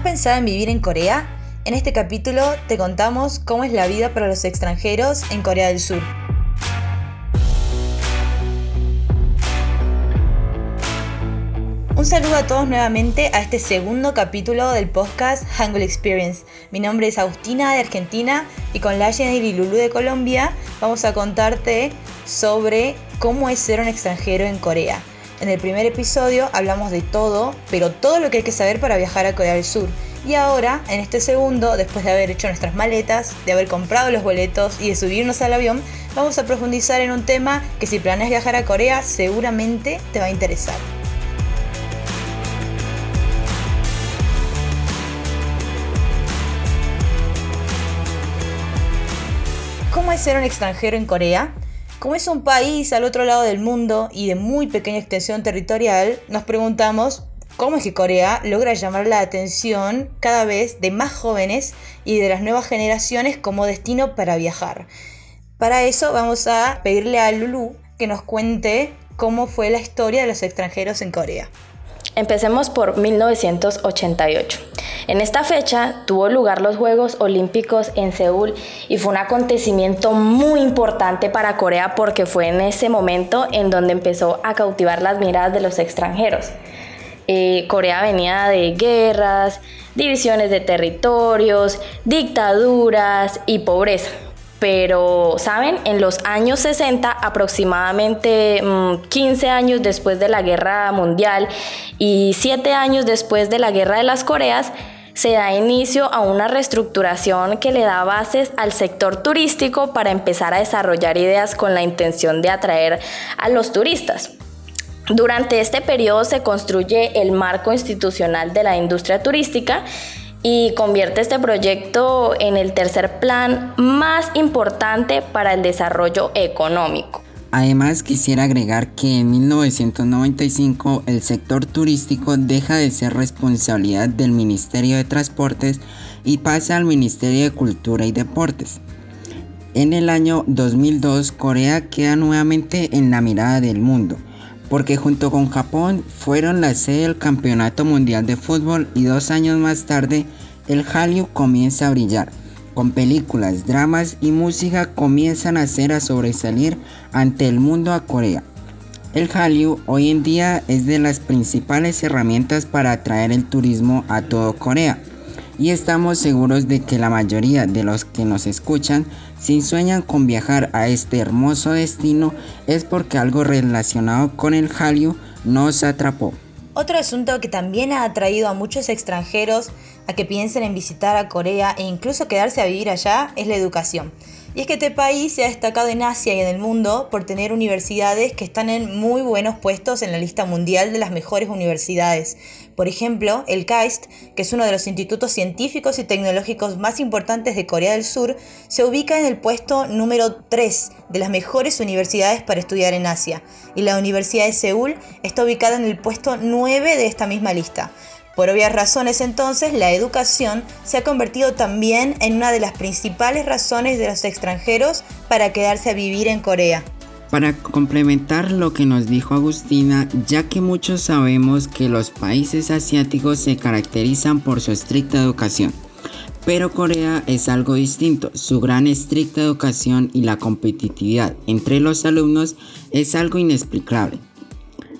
¿Has pensado en vivir en Corea? En este capítulo te contamos cómo es la vida para los extranjeros en Corea del Sur. Un saludo a todos nuevamente a este segundo capítulo del podcast Hangul Experience. Mi nombre es Agustina de Argentina y con Layen y Lulu de Colombia vamos a contarte sobre cómo es ser un extranjero en Corea. En el primer episodio hablamos de todo, pero todo lo que hay que saber para viajar a Corea del Sur. Y ahora, en este segundo, después de haber hecho nuestras maletas, de haber comprado los boletos y de subirnos al avión, vamos a profundizar en un tema que si planeas viajar a Corea seguramente te va a interesar. ¿Cómo es ser un extranjero en Corea? Como es un país al otro lado del mundo y de muy pequeña extensión territorial, nos preguntamos cómo es que Corea logra llamar la atención cada vez de más jóvenes y de las nuevas generaciones como destino para viajar. Para eso vamos a pedirle a Lulu que nos cuente cómo fue la historia de los extranjeros en Corea. Empecemos por 1988. En esta fecha tuvo lugar los Juegos Olímpicos en Seúl y fue un acontecimiento muy importante para Corea porque fue en ese momento en donde empezó a cautivar las miradas de los extranjeros. Eh, Corea venía de guerras, divisiones de territorios, dictaduras y pobreza pero, ¿saben? En los años 60, aproximadamente 15 mm, años después de la Guerra Mundial y 7 años después de la Guerra de las Coreas, se da inicio a una reestructuración que le da bases al sector turístico para empezar a desarrollar ideas con la intención de atraer a los turistas. Durante este periodo se construye el marco institucional de la industria turística y convierte este proyecto en el tercer plan más importante para el desarrollo económico. Además quisiera agregar que en 1995 el sector turístico deja de ser responsabilidad del Ministerio de Transportes y pasa al Ministerio de Cultura y Deportes. En el año 2002 Corea queda nuevamente en la mirada del mundo porque junto con Japón fueron la sede del Campeonato Mundial de Fútbol y dos años más tarde el Hallyu comienza a brillar. Con películas, dramas y música comienzan a hacer a sobresalir ante el mundo a Corea. El Hallyu hoy en día es de las principales herramientas para atraer el turismo a todo Corea y estamos seguros de que la mayoría de los que nos escuchan, si sueñan con viajar a este hermoso destino, es porque algo relacionado con el Hallyu nos atrapó. Otro asunto que también ha atraído a muchos extranjeros a que piensen en visitar a Corea e incluso quedarse a vivir allá es la educación. Y es que este país se ha destacado en Asia y en el mundo por tener universidades que están en muy buenos puestos en la lista mundial de las mejores universidades. Por ejemplo, el KAIST, que es uno de los institutos científicos y tecnológicos más importantes de Corea del Sur, se ubica en el puesto número 3 de las mejores universidades para estudiar en Asia. Y la Universidad de Seúl está ubicada en el puesto 9 de esta misma lista. Por obvias razones entonces, la educación se ha convertido también en una de las principales razones de los extranjeros para quedarse a vivir en Corea. Para complementar lo que nos dijo Agustina, ya que muchos sabemos que los países asiáticos se caracterizan por su estricta educación, pero Corea es algo distinto, su gran estricta educación y la competitividad entre los alumnos es algo inexplicable.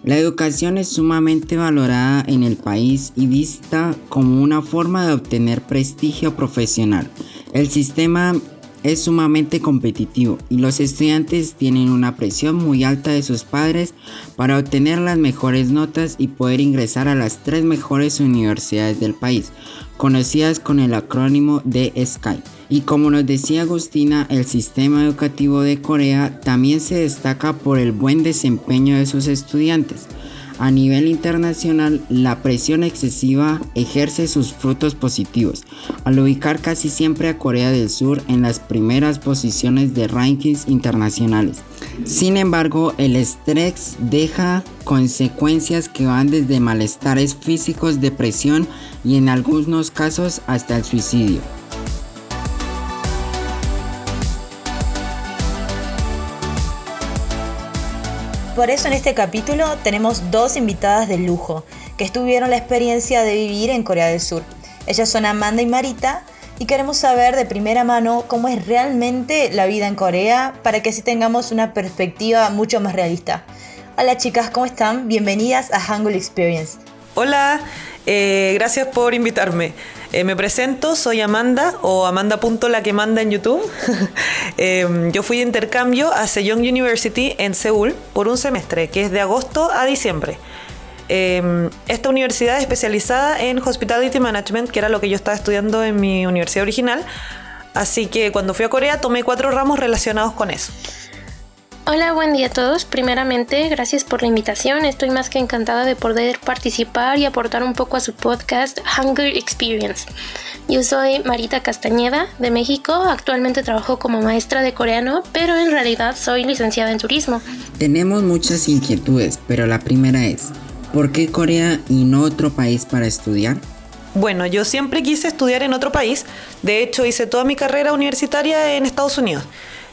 La educación es sumamente valorada en el país y vista como una forma de obtener prestigio profesional. El sistema es sumamente competitivo y los estudiantes tienen una presión muy alta de sus padres para obtener las mejores notas y poder ingresar a las tres mejores universidades del país, conocidas con el acrónimo de SKY. Y como nos decía Agustina, el sistema educativo de Corea también se destaca por el buen desempeño de sus estudiantes. A nivel internacional, la presión excesiva ejerce sus frutos positivos, al ubicar casi siempre a Corea del Sur en las primeras posiciones de rankings internacionales. Sin embargo, el estrés deja consecuencias que van desde malestares físicos, depresión y en algunos casos hasta el suicidio. Por eso en este capítulo tenemos dos invitadas de lujo que estuvieron la experiencia de vivir en Corea del Sur. Ellas son Amanda y Marita y queremos saber de primera mano cómo es realmente la vida en Corea para que así tengamos una perspectiva mucho más realista. Hola chicas, ¿cómo están? Bienvenidas a Hangul Experience. Hola, eh, gracias por invitarme. Eh, me presento, soy Amanda o Amanda. la que manda en YouTube. Em, yo fui de intercambio a Sejong University en Seúl por un semestre, que es de agosto a diciembre. Em, esta universidad es especializada en Hospitality Management, que era lo que yo estaba estudiando en mi universidad original. Así que cuando fui a Corea tomé cuatro ramos relacionados con eso. Hola, buen día a todos. Primeramente, gracias por la invitación. Estoy más que encantada de poder participar y aportar un poco a su podcast Hunger Experience. Yo soy Marita Castañeda de México. Actualmente trabajo como maestra de coreano, pero en realidad soy licenciada en turismo. Tenemos muchas inquietudes, pero la primera es, ¿Por qué Corea y no otro país para estudiar? Bueno, yo siempre quise estudiar en otro país. De hecho, hice toda mi carrera universitaria en Estados Unidos.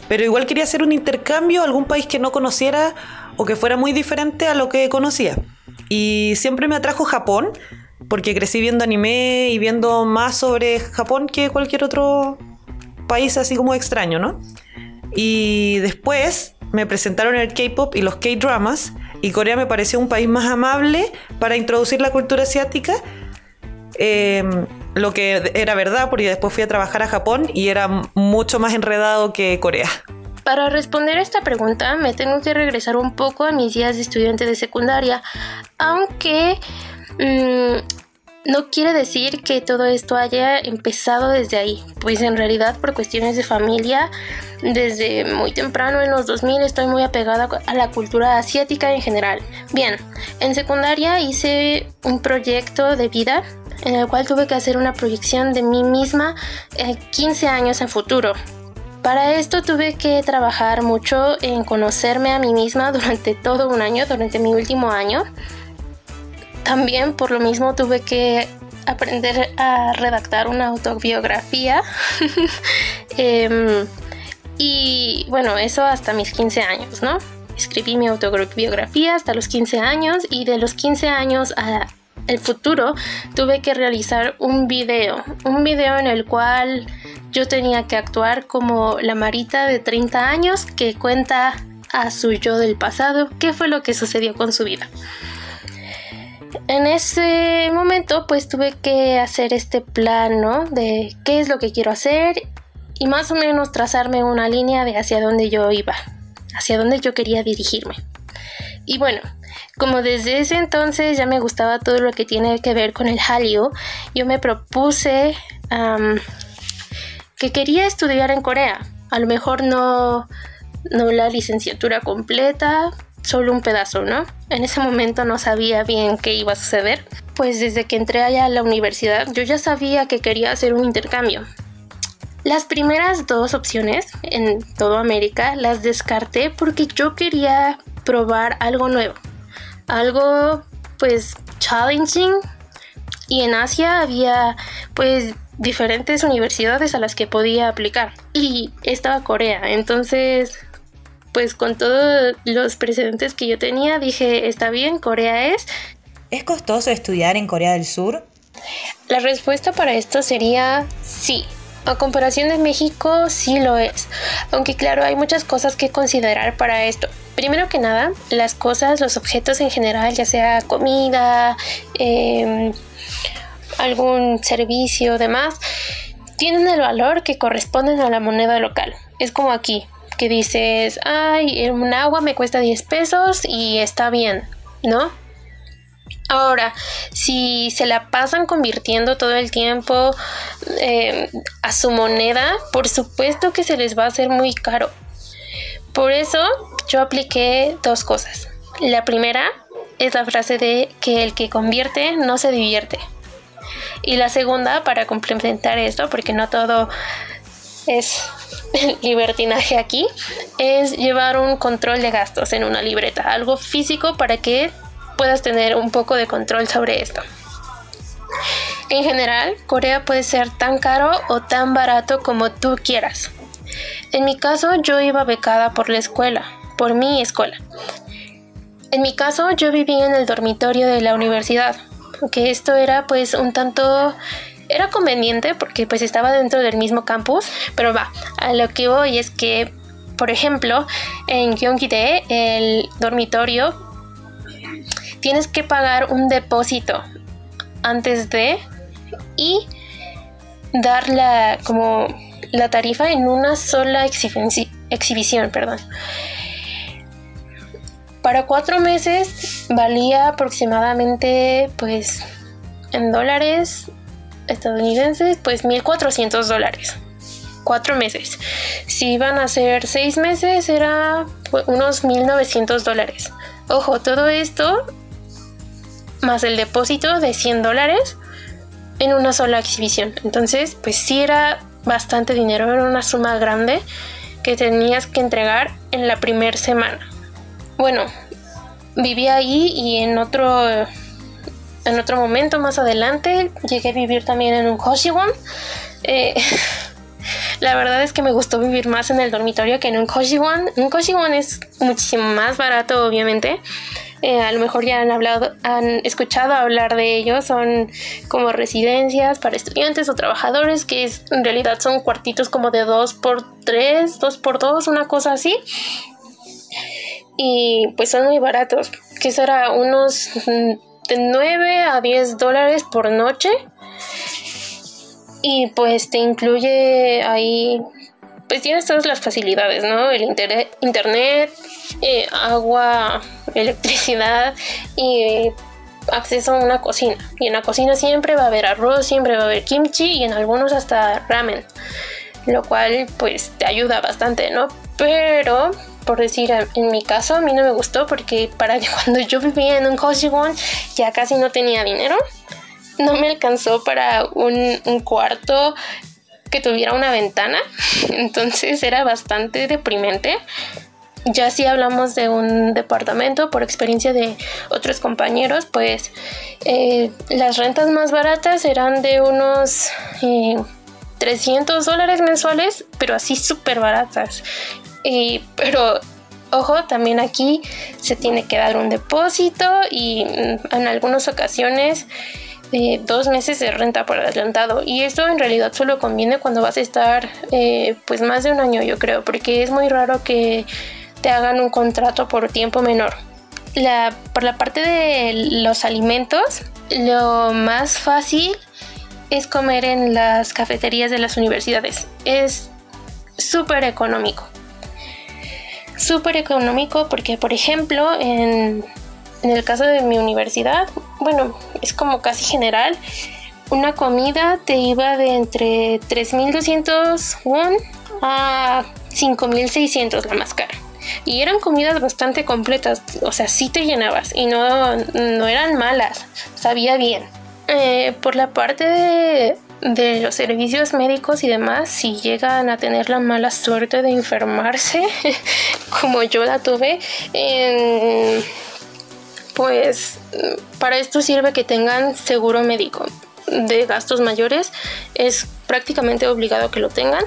Pero igual quería hacer un intercambio a algún país que no conociera o que fuera muy diferente a lo que conocía. Y siempre me atrajo Japón, porque crecí viendo anime y viendo más sobre Japón que cualquier otro país así como extraño, ¿no? Y después me presentaron el K-pop y los K-dramas y Corea me pareció un país más amable para introducir la cultura asiática. Em, lo que era verdad, porque después fui a trabajar a Japón y era mucho más enredado que Corea. Para responder a esta pregunta me tengo que regresar un poco a mis días de estudiante de secundaria, aunque mm, no quiere decir que todo esto haya empezado desde ahí, pues en realidad por cuestiones de familia, desde muy temprano en los 2000 estoy muy apegada a la cultura asiática en general. Bien, en secundaria hice un proyecto de vida en el cual tuve que hacer una proyección de mí misma 15 eh, años en futuro. Para esto tuve que trabajar mucho en conocerme a mí misma durante todo un año, durante mi último año también por lo mismo tuve que aprender a redactar una autobiografía. Em, y bueno, eso hasta mis 15 años, ¿no? Escribí mi autobiografía hasta los 15 años y de los 15 años a el futuro tuve que realizar un video, un video en el cual yo tenía que actuar como la Marita de 30 años que cuenta a su yo del pasado qué fue lo que sucedió con su vida. En ese momento pues tuve que hacer este plan, ¿no? De qué es lo que quiero hacer y más o menos trazarme una línea de hacia dónde yo iba, hacia dónde yo quería dirigirme. Y bueno, como desde ese entonces ya me gustaba todo lo que tiene que ver con el Hallyu, yo me propuse que quería estudiar en Corea. A lo mejor no, no la licenciatura completa, solo un pedazo, ¿no? En ese momento no sabía bien qué iba a suceder, pues desde que entré allá a la universidad yo ya sabía que quería hacer un intercambio. Las primeras dos opciones en toda América las descarté porque yo quería probar algo nuevo, algo pues challenging y en Asia había pues diferentes universidades a las que podía aplicar y estaba Corea, entonces pues con todos los precedentes que yo tenía, dije, está bien, Corea es. ¿Es costoso estudiar en Corea del Sur? La respuesta para esto sería sí. A comparación de México, sí lo es. Aunque claro, hay muchas cosas que considerar para esto. Primero que nada, las cosas, los objetos en general, ya sea comida, em, algún servicio, demás, tienen el valor que corresponden a la moneda local. Es como aquí, que dices, ay, un agua me cuesta 10 pesos y está bien, ¿no? Ahora, si se la pasan convirtiendo todo el tiempo eh, a su moneda, por supuesto que se les va a hacer muy caro. Por eso yo apliqué dos cosas. La primera es la frase de que el que convierte no se divierte. Y la segunda, para complementar esto, porque no todo es libertinaje aquí es llevar un control de gastos en una libreta, algo físico para que puedas tener un poco de control sobre esto. En general, Corea puede ser tan caro o tan barato como tú quieras. En mi caso, yo iba becada por la escuela, por mi escuela. En mi caso, yo vivía en el dormitorio de la universidad, que esto era pues un tanto era conveniente porque pues estaba dentro del mismo campus, pero va, a lo que voy es que, por ejemplo, en Gyeonggi-dae, el dormitorio, tienes que pagar un depósito antes de y dar la, como la tarifa en una sola exhibición, perdón. Para cuatro meses valía aproximadamente, pues, en dólares estadounidenses, pues 1.400 dólares. Cuatro meses. Si iban a ser seis meses, era pues, unos 1.900 dólares. Ojo, todo esto más el depósito de 100 dólares en una sola exhibición. Entonces, pues sí era bastante dinero, era una suma grande que tenías que entregar en la primera semana. Bueno, viví ahí y en otro en otro momento más adelante llegué a vivir también en un Hoshiwon. Eh, la verdad es que me gustó vivir más en el dormitorio que en un Koshiwon. Un Koshiwon es muchísimo más barato, obviamente, eh, a lo mejor ya han hablado, han escuchado hablar de ellos, son como residencias para estudiantes o trabajadores, que en realidad son cuartitos como de 2 por 3 2 por 2 una cosa así. Y pues son muy baratos, que será unos mm, de 9 a 10 dólares por noche. Y pues te incluye ahí pues tienes todas las facilidades, ¿no? El internet, eh, agua, electricidad y acceso a una cocina. Y en la cocina siempre va a haber arroz, siempre va a haber kimchi y en algunos hasta ramen. Lo cual pues te ayuda bastante, ¿no? Pero por decir, en mi caso a mí no me gustó porque para cuando yo vivía en un Koshiwon ya casi no tenía dinero. No me alcanzó para un cuarto que tuviera una ventana, entonces era bastante deprimente. Ya si hablamos de un departamento, por experiencia de otros compañeros, pues eh, las rentas más baratas eran de unos 300 eh, dólares mensuales, pero así súper baratas. pero ojo, también aquí se tiene que dar un depósito y mm, en algunas ocasiones dos meses de renta por adelantado. Y esto en realidad solo conviene cuando vas a estar eh, pues más de un año yo creo porque es muy raro que te hagan un contrato por tiempo menor. La, por la parte de los alimentos lo más fácil es comer en las cafeterías de las universidades. Es súper económico. Súper económico porque por ejemplo en en el caso de mi universidad, bueno, es como casi general, una comida te iba de entre 3.200 won a 5.600 la más cara. Y eran comidas bastante completas, o sea, sí te llenabas y no, no eran malas, sabía bien. Eh, por la parte de, los servicios médicos y demás, si llegan a tener la mala suerte de enfermarse, como yo la tuve, pues para esto sirve que tengan seguro médico de gastos mayores. Es prácticamente obligado que lo tengan.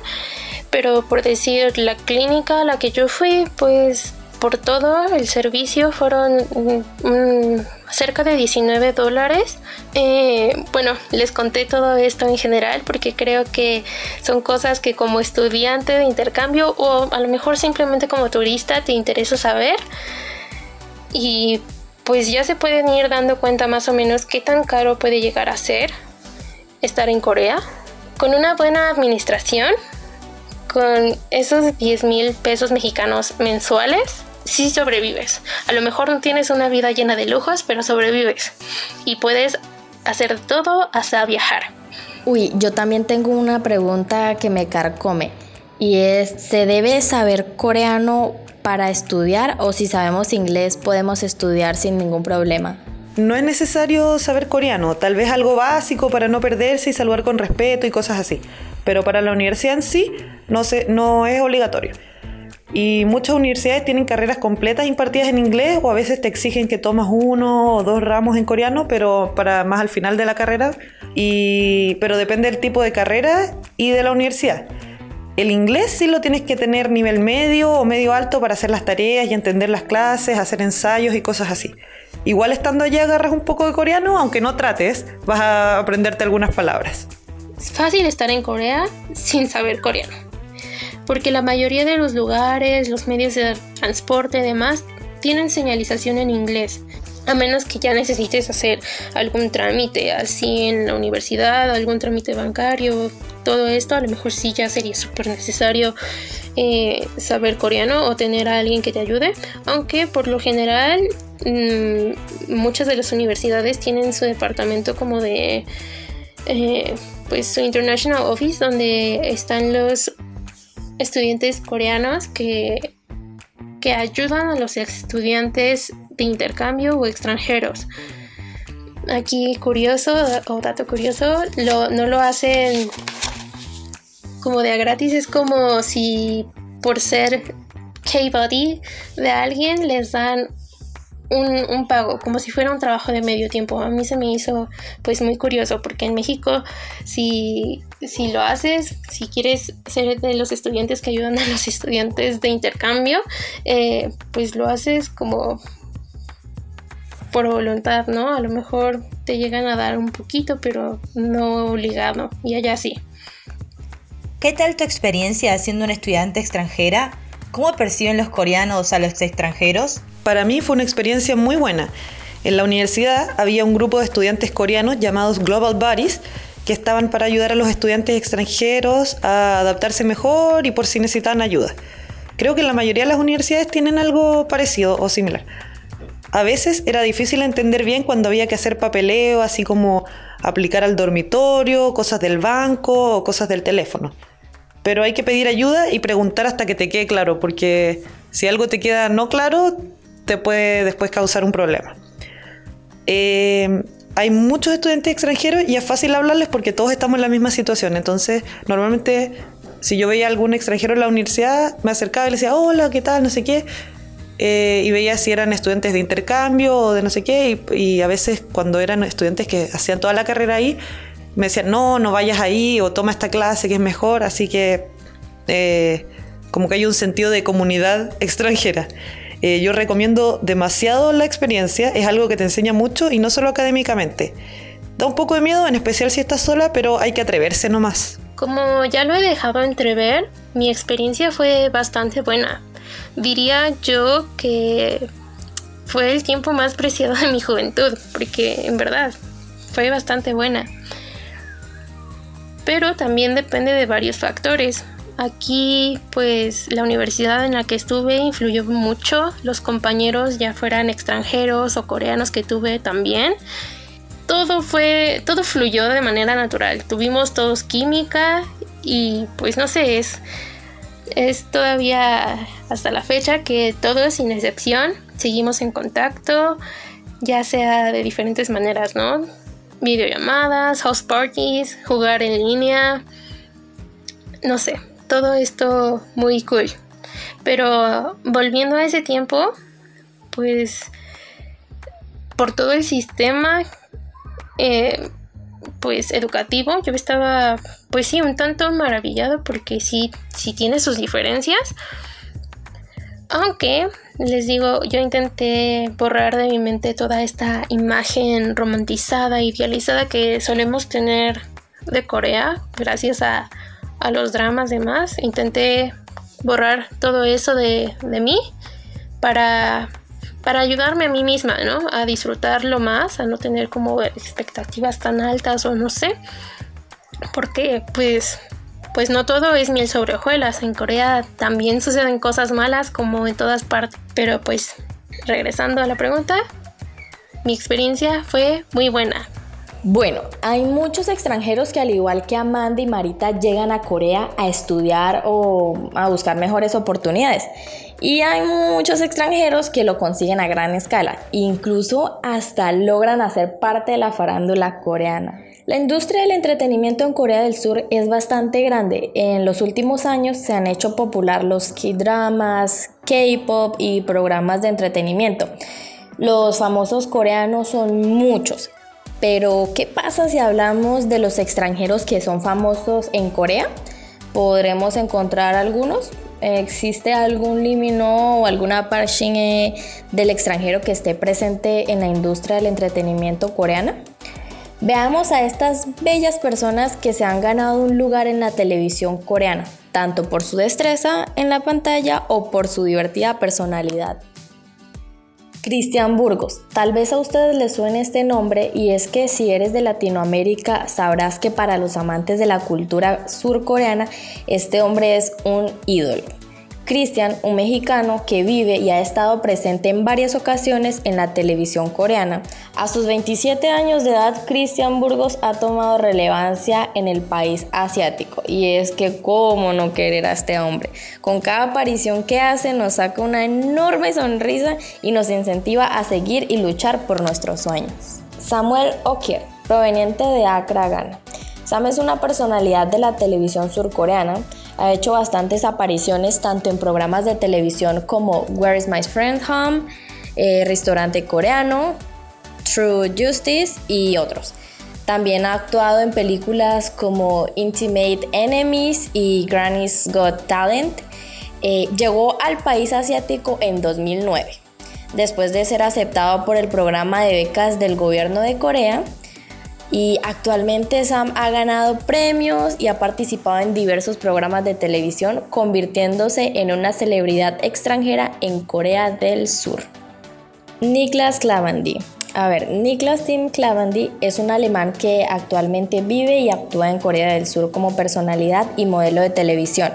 Pero por decir, la clínica a la que yo fui, pues por todo el servicio fueron mm, cerca de 19 dólares. Eh, bueno, les conté todo esto en general porque creo que son cosas que como estudiante de intercambio o a lo mejor simplemente como turista te interesa saber. Y pues ya se pueden ir dando cuenta más o menos qué tan caro puede llegar a ser estar en Corea. Con una buena administración, con esos 10 mil pesos mexicanos mensuales, sí sobrevives. A lo mejor no tienes una vida llena de lujos, pero sobrevives. Y puedes hacer todo hasta viajar. Uy, yo también tengo una pregunta que me carcome. Y es, ¿se debe saber coreano para estudiar o si sabemos inglés podemos estudiar sin ningún problema? No es necesario saber coreano, tal vez algo básico para no perderse y saludar con respeto y cosas así. Pero para la universidad en sí no, se, no es obligatorio. Y muchas universidades tienen carreras completas impartidas en inglés o a veces te exigen que tomas uno o dos ramos en coreano, pero para más al final de la carrera. Y, pero depende del tipo de carrera y de la universidad. El inglés sí lo tienes que tener nivel medio o medio alto para hacer las tareas y entender las clases, hacer ensayos y cosas así. Igual estando allá agarras un poco de coreano, aunque no trates, vas a aprenderte algunas palabras. es fácil estar en Corea sin saber coreano. Porque la mayoría de los lugares, los medios de transporte y demás tienen señalización en inglés. A menos que ya necesites hacer algún trámite así en la universidad, algún trámite bancario, todo esto, a lo mejor sí ya sería súper necesario eh, saber coreano o tener a alguien que te ayude. Aunque por lo general mm, muchas de las universidades tienen su departamento como de eh, pues su International Office donde están los estudiantes coreanos que, que ayudan a los estudiantes de intercambio o extranjeros. Aquí curioso o dato curioso, no lo hacen como de a gratis, es como si por ser K-Buddy de alguien les dan un, pago, como si fuera un trabajo de medio tiempo. A mí se me hizo pues muy curioso porque en México si, si lo haces, si quieres ser de los estudiantes que ayudan a los estudiantes de intercambio, eh, pues lo haces como por voluntad, ¿no? A lo mejor te llegan a dar un poquito, pero no obligado. Y allá sí. ¿Qué tal tu experiencia siendo una estudiante extranjera? ¿Cómo perciben los coreanos a los extranjeros? Para mí fue una experiencia muy buena. En la universidad había un grupo de estudiantes coreanos llamados Global Buddies que estaban para ayudar a los estudiantes extranjeros a adaptarse mejor y por si necesitaban ayuda. Creo que la mayoría de las universidades tienen algo parecido o similar. A veces era difícil entender bien cuando había que hacer papeleo, así como aplicar al dormitorio, cosas del banco o cosas del teléfono. Pero hay que pedir ayuda y preguntar hasta que te quede claro, porque si algo te queda no claro, te puede después causar un problema. Eh, hay muchos estudiantes extranjeros y es fácil hablarles porque todos estamos en la misma situación. Entonces, normalmente, si yo veía a algún extranjero en la universidad, me acercaba y le decía, hola, ¿qué tal? No sé qué. Eh, y veía si eran estudiantes de intercambio o de no sé qué. Y, a veces, cuando eran estudiantes que hacían toda la carrera ahí, me decían, no, no vayas ahí o toma esta clase que es mejor. Así que, eh, como que hay un sentido de comunidad extranjera. Eh, yo recomiendo demasiado la experiencia, es algo que te enseña mucho y no solo académicamente. Da un poco de miedo, en especial si estás sola, pero hay que atreverse nomás. Como ya lo he dejado entrever, mi experiencia fue bastante buena. Diría yo que fue el tiempo más preciado de mi juventud, porque en verdad fue bastante buena. Pero también depende de varios factores. Aquí pues la universidad en la que estuve influyó mucho, los compañeros ya fueran extranjeros o coreanos que tuve también. Todo fue, todo fluyó de manera natural. Tuvimos todos química y pues no sé, es, es todavía hasta la fecha que todos sin excepción seguimos en contacto, ya sea de diferentes maneras, ¿no? Videollamadas, house parties, jugar en línea, no sé, todo esto muy cool. Pero volviendo a ese tiempo, pues por todo el sistema eh, pues educativo, yo estaba pues sí un tanto maravillado porque sí, sí tiene sus diferencias. Aunque les digo, yo intenté borrar de mi mente toda esta imagen romantizada, idealizada que solemos tener de Corea, gracias a a los dramas demás. Intenté borrar todo eso de, mí para, para ayudarme a mí misma, ¿no? A disfrutarlo más, a no tener como expectativas tan altas o no sé. Porque pues pues no todo es miel sobre hojuelas. En Corea también suceden cosas malas como en todas partes. Pero pues regresando a la pregunta, mi experiencia fue muy buena. Bueno, hay muchos extranjeros que al igual que Amanda y Marita llegan a Corea a estudiar o a buscar mejores oportunidades. Y hay muchos extranjeros que lo consiguen a gran escala, incluso hasta logran hacer parte de la farándula coreana. La industria del entretenimiento en Corea del Sur es bastante grande. En los últimos años se han hecho popular los K-dramas, K-pop y programas de entretenimiento. Los famosos coreanos son muchos pero, ¿qué pasa si hablamos de los extranjeros que son famosos en Corea? ¿Podremos encontrar algunos? ¿Existe algún limino o alguna parshin del extranjero que esté presente en la industria del entretenimiento coreana? Veamos a estas bellas personas que se han ganado un lugar en la televisión coreana, tanto por su destreza en la pantalla o por su divertida personalidad. Cristian Burgos. Tal vez a ustedes les suene este nombre y es que si eres de Latinoamérica sabrás que para los amantes de la cultura surcoreana este hombre es un ídolo. Christian, un mexicano que vive y ha estado presente en varias ocasiones en la televisión coreana. A sus 27 años de edad, Christian Burgos ha tomado relevancia en el país asiático. Y es que cómo no querer a este hombre. Con cada aparición que hace nos saca una enorme sonrisa y nos incentiva a seguir y luchar por nuestros sueños. Samuel Okier, proveniente de Accra, Ghana. Sam es una personalidad de la televisión surcoreana ha hecho bastantes apariciones tanto en programas de televisión como Where is My Friend Home, eh, Restaurante Coreano, True Justice y otros. También ha actuado en películas como Intimate Enemies y Granny's Got Talent. Eh, llegó al país asiático en 2009, después de ser aceptado por el programa de becas del gobierno de Corea y actualmente Sam ha ganado premios y ha participado en diversos programas de televisión, convirtiéndose en una celebridad extranjera en Corea del Sur. Niklas Klavandy. A ver, Niklas Tim Klavandy es un alemán que actualmente vive y actúa en Corea del Sur como personalidad y modelo de televisión.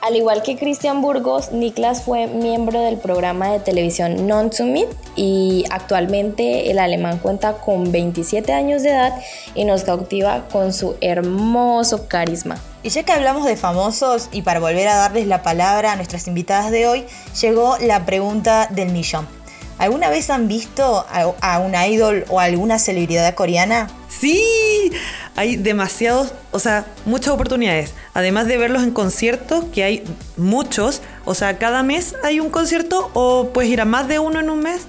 Al igual que Christian Burgos, Niklas fue miembro del programa de televisión Non Meet y actualmente el alemán cuenta con 27 años de edad y nos cautiva con su hermoso carisma. Y ya que hablamos de famosos y para volver a darles la palabra a nuestras invitadas de hoy, llegó la pregunta del millón. ¿Alguna vez han visto a, un idol o alguna celebridad coreana? Sí, hay demasiados, o sea, muchas oportunidades. Además de verlos en conciertos, que hay muchos, o sea, cada mes hay un concierto o puedes ir a más de uno en un mes.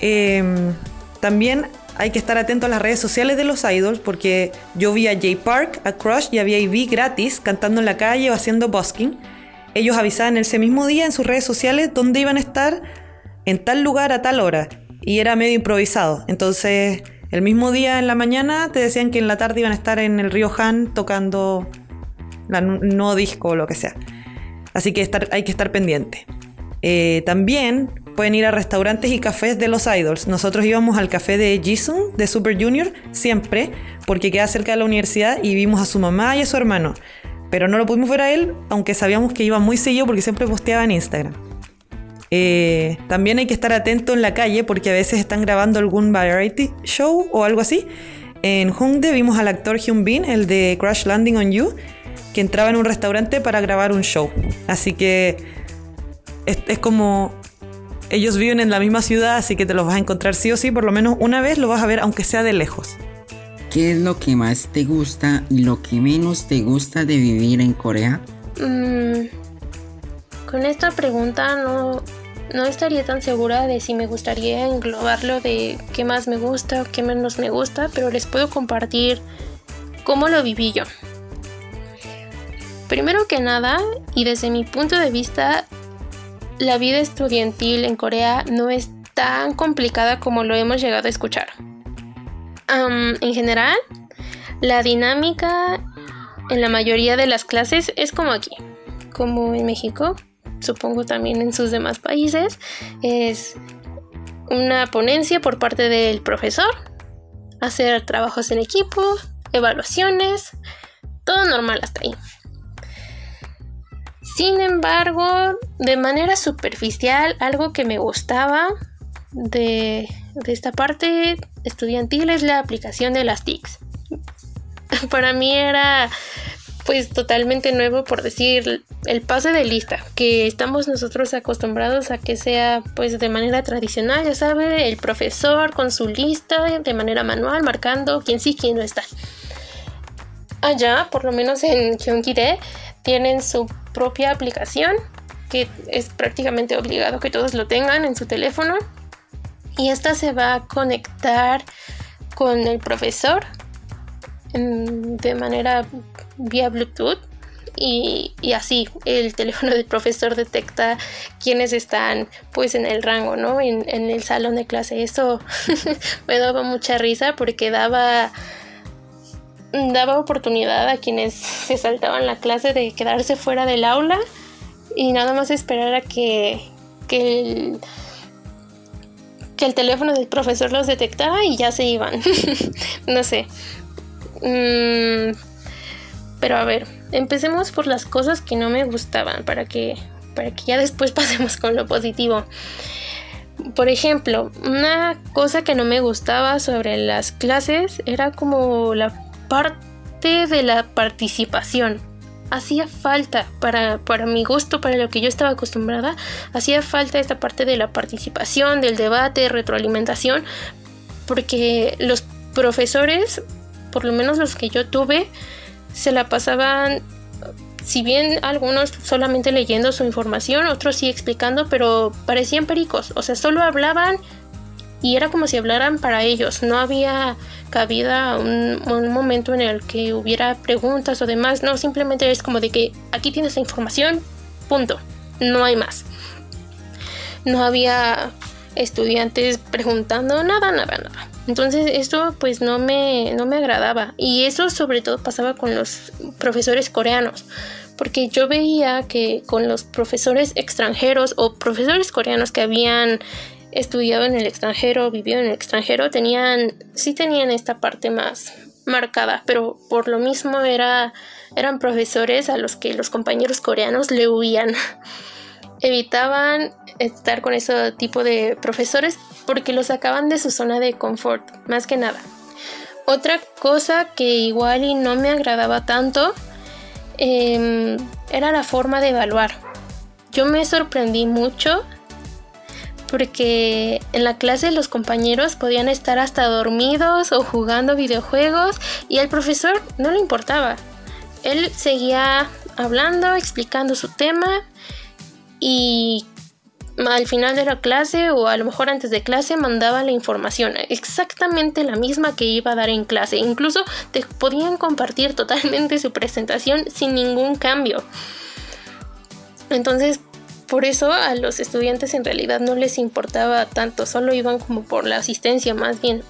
Em, también hay que estar atento a las redes sociales de los idols porque yo vi a Jay Park, a Crush y a V.I.V. gratis cantando en la calle o haciendo busking. Ellos avisaban ese mismo día en sus redes sociales dónde iban a estar en tal lugar a tal hora y era medio improvisado. Entonces, el mismo día en la mañana te decían que en la tarde iban a estar en el río Han tocando la nuevo disco o lo que sea. Así que hay que estar pendiente. Eh, también pueden ir a restaurantes y cafés de los idols. Nosotros íbamos al café de Jisung de Super Junior siempre, porque queda cerca de la universidad y vimos a su mamá y a su hermano. Pero no lo pudimos ver a él, aunque sabíamos que iba muy seguido porque siempre posteaba en Instagram. Eh, también hay que estar atento en la calle porque a veces están grabando algún variety show o algo así. En Hongdae vimos al actor Hyun Bin, el de Crash Landing on You, que entraba en un restaurante para grabar un show. Así que es, como ellos viven en la misma ciudad, así que te los vas a encontrar sí o sí, por lo menos una vez lo vas a ver, aunque sea de lejos. ¿Qué es lo que más te gusta y lo que menos te gusta de vivir en Corea? Mm, con esta pregunta no, no estaría tan segura de si me gustaría englobarlo de qué más me gusta o qué menos me gusta, pero les puedo compartir cómo lo viví yo. Primero que nada, y desde mi punto de vista, la vida estudiantil en Corea no es tan complicada como lo hemos llegado a escuchar. en general, la dinámica en la mayoría de las clases es como aquí, como en México supongo también en sus demás países, es una ponencia por parte del profesor, hacer trabajos en equipo, evaluaciones, todo normal hasta ahí. Sin embargo, de manera superficial, algo que me gustaba de, de esta parte estudiantil es la aplicación de las TICs. Para mí era pues totalmente nuevo por decir el pase de lista, que estamos nosotros acostumbrados a que sea pues de manera tradicional, ya sabe, el profesor con su lista de manera manual marcando quién sí, quién no está. Allá, por lo menos en Gyeonggi-dae, tienen su propia aplicación que es prácticamente obligado que todos lo tengan en su teléfono y esta se va a conectar con el profesor de manera vía Bluetooth y, así el teléfono del profesor detecta quiénes están pues en el rango, ¿no? En, en el salón de clase. Eso me daba mucha risa porque daba daba oportunidad a quienes se saltaban la clase de quedarse fuera del aula y nada más esperar a que, que el que el teléfono del profesor los detectara y ya se iban. no sé. Mm, pero a ver, empecemos por las cosas que no me gustaban para que, para que ya después pasemos con lo positivo. Por ejemplo, una cosa que no me gustaba sobre las clases era como la parte de la participación. Hacía falta, para, para mi gusto, para lo que yo estaba acostumbrada, hacía falta esta parte de la participación, del debate, retroalimentación, porque los profesores, por lo menos los que yo tuve, se la pasaban, si bien algunos solamente leyendo su información, otros sí explicando, pero parecían pericos, o sea, solo hablaban y era como si hablaran para ellos, no había cabida un, momento en el que hubiera preguntas o demás, no, simplemente es como de que aquí tienes la información, punto, no hay más. No había estudiantes preguntando nada, nada, nada. Entonces esto pues no me, no me agradaba y eso sobre todo pasaba con los profesores coreanos porque yo veía que con los profesores extranjeros o profesores coreanos que habían estudiado en el extranjero, vivido en el extranjero, tenían, sí tenían esta parte más marcada, pero por lo mismo era, eran profesores a los que los compañeros coreanos le huían. Evitaban estar con ese tipo de profesores porque los sacaban de su zona de confort, más que nada. Otra cosa que igual y no me agradaba tanto em, era la forma de evaluar. Yo me sorprendí mucho porque en la clase los compañeros podían estar hasta dormidos o jugando videojuegos y al profesor no le importaba. Él seguía hablando, explicando su tema y al final de la clase o a lo mejor antes de clase mandaba la información exactamente la misma que iba a dar en clase. Incluso te podían compartir totalmente su presentación sin ningún cambio. Entonces, por eso a los estudiantes en realidad no les importaba tanto, solo iban como por la asistencia más bien.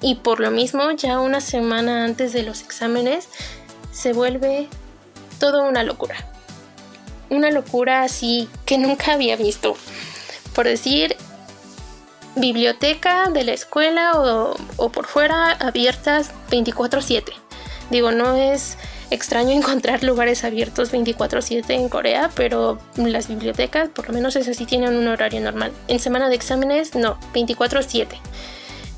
y por lo mismo, ya una semana antes de los exámenes, se vuelve todo una locura. Una locura así que nunca había visto. Por decir, biblioteca de la escuela o, o por fuera abiertas 24/7. Digo, no es extraño encontrar lugares abiertos 24/7 en Corea, pero las bibliotecas, por lo menos esas sí tienen un horario normal. En semana de exámenes, no, 24/7.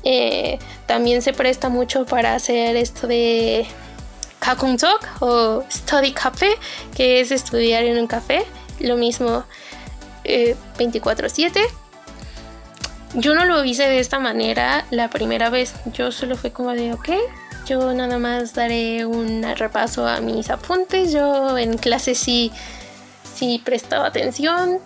Eh, también se presta mucho para hacer esto de Kakuntok o Study Café, que es estudiar en un café. Lo mismo 24/7. Eh, yo no lo hice de esta manera la primera vez. Yo solo fue como de, ok, yo nada más daré un repaso a mis apuntes. Yo en clase sí, sí prestaba atención.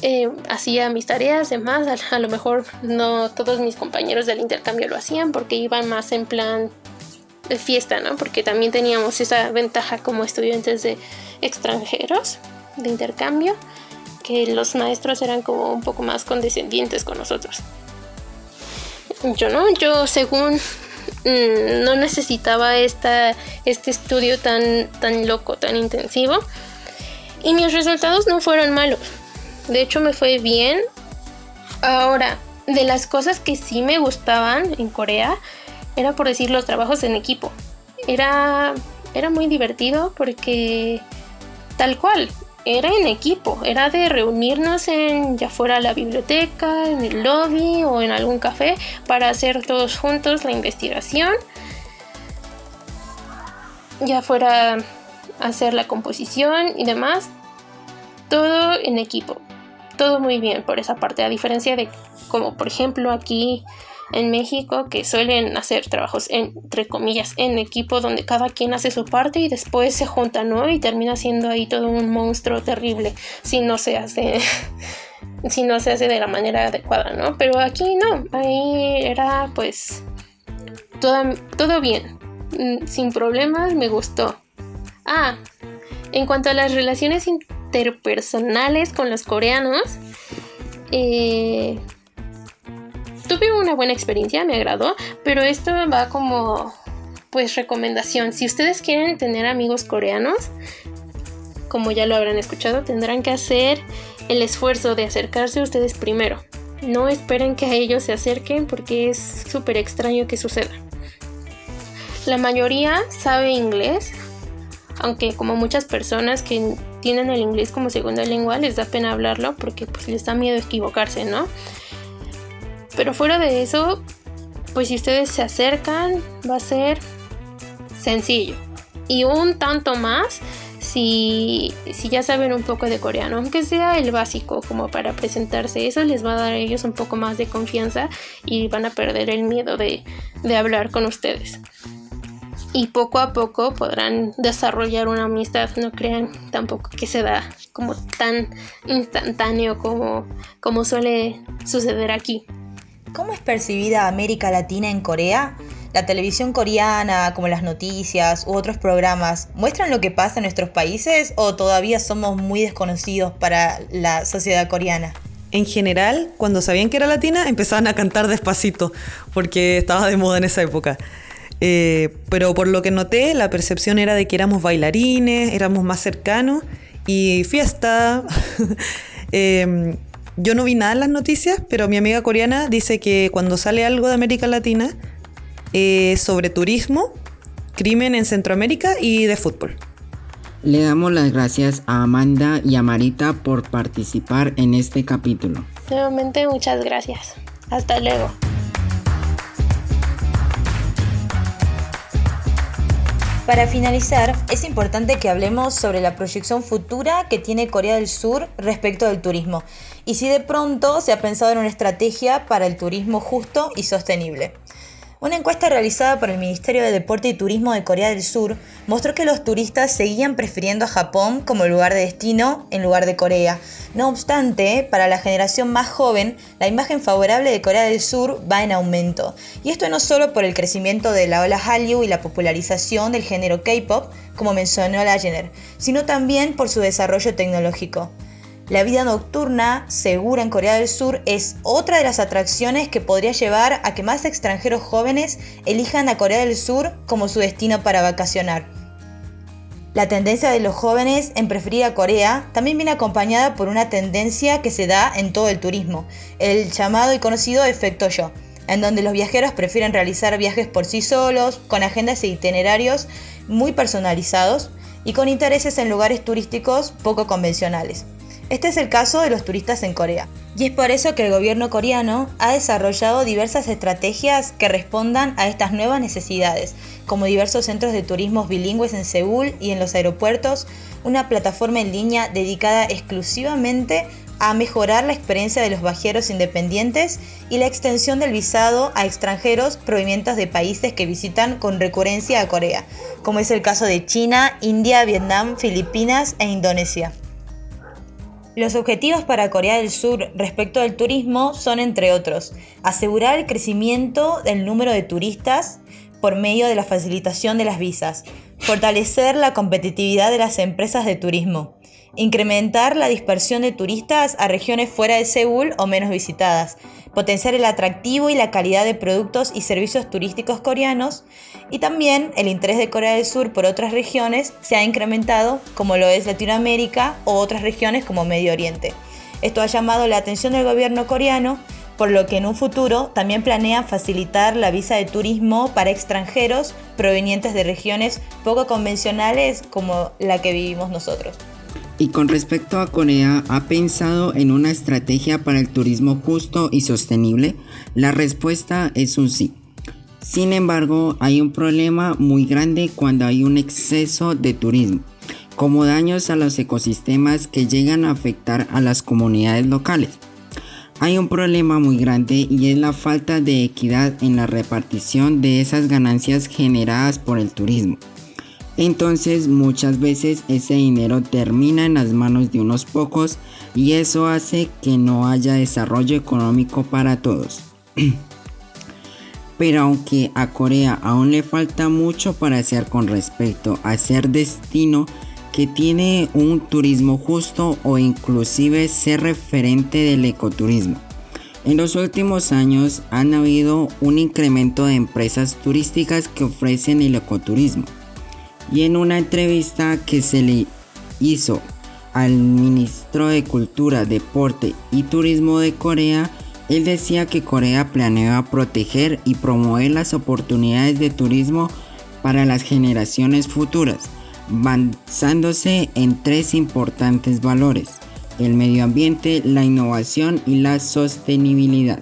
Eh, hacía mis tareas, demás, a, lo mejor no todos mis compañeros del intercambio lo hacían porque iban más en plan de fiesta, ¿no? Porque también teníamos esa ventaja como estudiantes de extranjeros de intercambio, que los maestros eran como un poco más condescendientes con nosotros. Yo no, yo según Mm, no necesitaba esta, este estudio tan, tan loco, tan intensivo. Y mis resultados no fueron malos. De hecho me fue bien. Ahora, de las cosas que sí me gustaban en Corea, era por decir los trabajos en equipo. Era, era muy divertido porque tal cual, era en equipo, era de reunirnos en ya fuera la biblioteca, en el lobby o en algún café para hacer todos juntos la investigación. Ya fuera hacer la composición y demás. Todo en equipo. Todo muy bien por esa parte, a diferencia de como por ejemplo aquí en México que suelen hacer trabajos entre comillas en equipo donde cada quien hace su parte y después se junta, ¿no? Y termina siendo ahí todo un monstruo terrible si no se hace si no se hace de la manera adecuada, ¿no? Pero aquí no, ahí era pues todo, todo bien, mm, sin problemas, me gustó. Ah, En cuanto a las relaciones interpersonales con los coreanos, eh, tuve una buena experiencia, me agradó, pero esto va como pues recomendación. Si ustedes quieren tener amigos coreanos, como ya lo habrán escuchado, tendrán que hacer el esfuerzo de acercarse a ustedes primero. No esperen que a ellos se acerquen porque es súper extraño que suceda. La mayoría sabe inglés, aunque como muchas personas que tienen el inglés como segunda lengua les da pena hablarlo porque pues les da miedo equivocarse, ¿no? Pero fuera de eso, pues si ustedes se acercan va a ser sencillo. Y un tanto más si, si ya saben un poco de coreano, aunque sea el básico como para presentarse, eso les va a dar a ellos un poco más de confianza y van a perder el miedo de, de hablar con ustedes y poco a poco podrán desarrollar una amistad. No crean tampoco que se da como tan instantáneo como, como suele suceder aquí. ¿Cómo es percibida América Latina en Corea? La televisión coreana, como las noticias u otros programas, ¿muestran lo que pasa en nuestros países o todavía somos muy desconocidos para la sociedad coreana? En general, cuando sabían que era latina, empezaban a cantar despacito, porque estaba de moda en esa época. Eh, pero por lo que noté, la percepción era de que éramos bailarines, éramos más cercanos y fiesta. Em, yo no vi nada en las noticias, pero mi amiga coreana dice que cuando sale algo de América Latina eh, sobre turismo, crimen en Centroamérica y de fútbol. Le damos las gracias a Amanda y a Marita por participar en este capítulo. Nuevamente muchas gracias. Hasta luego. Para finalizar, es importante que hablemos sobre la proyección futura que tiene Corea del Sur respecto del turismo y si de pronto se ha pensado en una estrategia para el turismo justo y sostenible. Una encuesta realizada por el Ministerio de Deporte y Turismo de Corea del Sur mostró que los turistas seguían prefiriendo a Japón como lugar de destino en lugar de Corea. No obstante, para la generación más joven, la imagen favorable de Corea del Sur va en aumento. Y esto no solo por el crecimiento de la ola Hallyu y la popularización del género K-pop, como mencionó la Jenner, sino también por su desarrollo tecnológico. La vida nocturna segura en Corea del Sur es otra de las atracciones que podría llevar a que más extranjeros jóvenes elijan a Corea del Sur como su destino para vacacionar. La tendencia de los jóvenes en preferir a Corea también viene acompañada por una tendencia que se da en todo el turismo, el llamado y conocido efecto yo, en donde los viajeros prefieren realizar viajes por sí solos, con agendas e itinerarios muy personalizados y con intereses en lugares turísticos poco convencionales. Este es el caso de los turistas en Corea. Y es por eso que el gobierno coreano ha desarrollado diversas estrategias que respondan a estas nuevas necesidades, como diversos centros de turismo bilingües en Seúl y en los aeropuertos, una plataforma en línea dedicada exclusivamente a mejorar la experiencia de los viajeros independientes y la extensión del visado a extranjeros provenientes de países que visitan con recurrencia a Corea, como es el caso de China, India, Vietnam, Filipinas e Indonesia. Los objetivos para Corea del Sur respecto al turismo son, entre otros, asegurar el crecimiento del número de turistas por medio de la facilitación de las visas, fortalecer la competitividad de las empresas de turismo, incrementar la dispersión de turistas a regiones fuera de Seúl o menos visitadas, potenciar el atractivo y la calidad de productos y servicios turísticos coreanos y también el interés de Corea del Sur por otras regiones se ha incrementado como lo es Latinoamérica o otras regiones como Medio Oriente. Esto ha llamado la atención del gobierno coreano por lo que en un futuro también planean facilitar la visa de turismo para extranjeros provenientes de regiones poco convencionales como la que vivimos nosotros. Y con respecto a Corea, ¿ha pensado en una estrategia para el turismo justo y sostenible? La respuesta es un sí. Sin embargo, hay un problema muy grande cuando hay un exceso de turismo, como daños a los ecosistemas que llegan a afectar a las comunidades locales. Hay un problema muy grande y es la falta de equidad en la repartición de esas ganancias generadas por el turismo. Entonces muchas veces ese dinero termina en las manos de unos pocos y eso hace que no haya desarrollo económico para todos. Pero aunque a Corea aún le falta mucho para hacer con respecto a ser destino, que tiene un turismo justo o inclusive ser referente del ecoturismo. En los últimos años han habido un incremento de empresas turísticas que ofrecen el ecoturismo. Y en una entrevista que se le hizo al ministro de Cultura, Deporte y Turismo de Corea, él decía que Corea planea proteger y promover las oportunidades de turismo para las generaciones futuras, basándose en tres importantes valores el medio ambiente, la innovación y la sostenibilidad.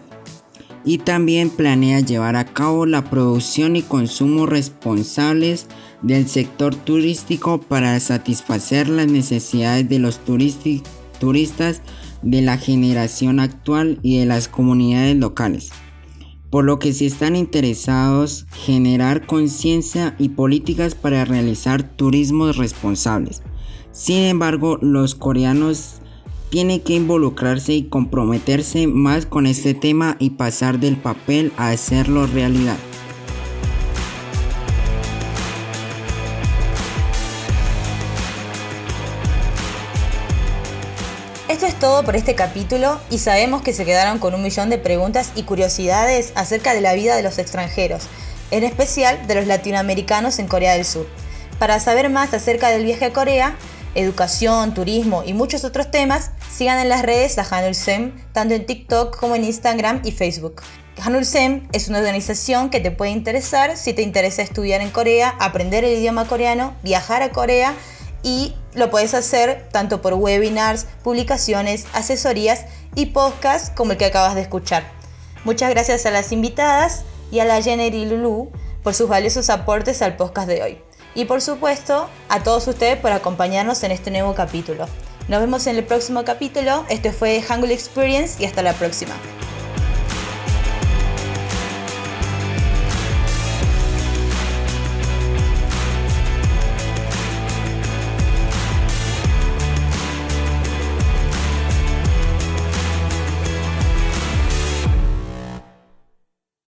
Y también planea llevar a cabo la producción y consumo responsables del sector turístico para satisfacer las necesidades de los turistas de la generación actual y de las comunidades locales. Por lo que si están interesados, generar conciencia y políticas para realizar turismos responsables. Sin embargo, los coreanos tiene que involucrarse y comprometerse más con este tema y pasar del papel a hacerlo realidad. Esto es todo por este capítulo y sabemos que se quedaron con un millón de preguntas y curiosidades acerca de la vida de los extranjeros, en especial de los latinoamericanos en Corea del Sur. Para saber más acerca del viaje a Corea, educación, turismo y muchos otros temas, sigan en las redes a Hanulsem, tanto en TikTok como en Instagram y Facebook. Hanulsem es una organización que te puede interesar si te interesa estudiar en Corea, aprender el idioma coreano, viajar a Corea y lo puedes hacer tanto por webinars, publicaciones, asesorías y podcasts como el que acabas de escuchar. Muchas gracias a las invitadas y a la Jenner y Lulu por sus valiosos aportes al podcast de hoy y por supuesto a todos ustedes por acompañarnos en este nuevo capítulo. Nos vemos en el próximo capítulo. Este fue Hangul Experience y hasta la próxima.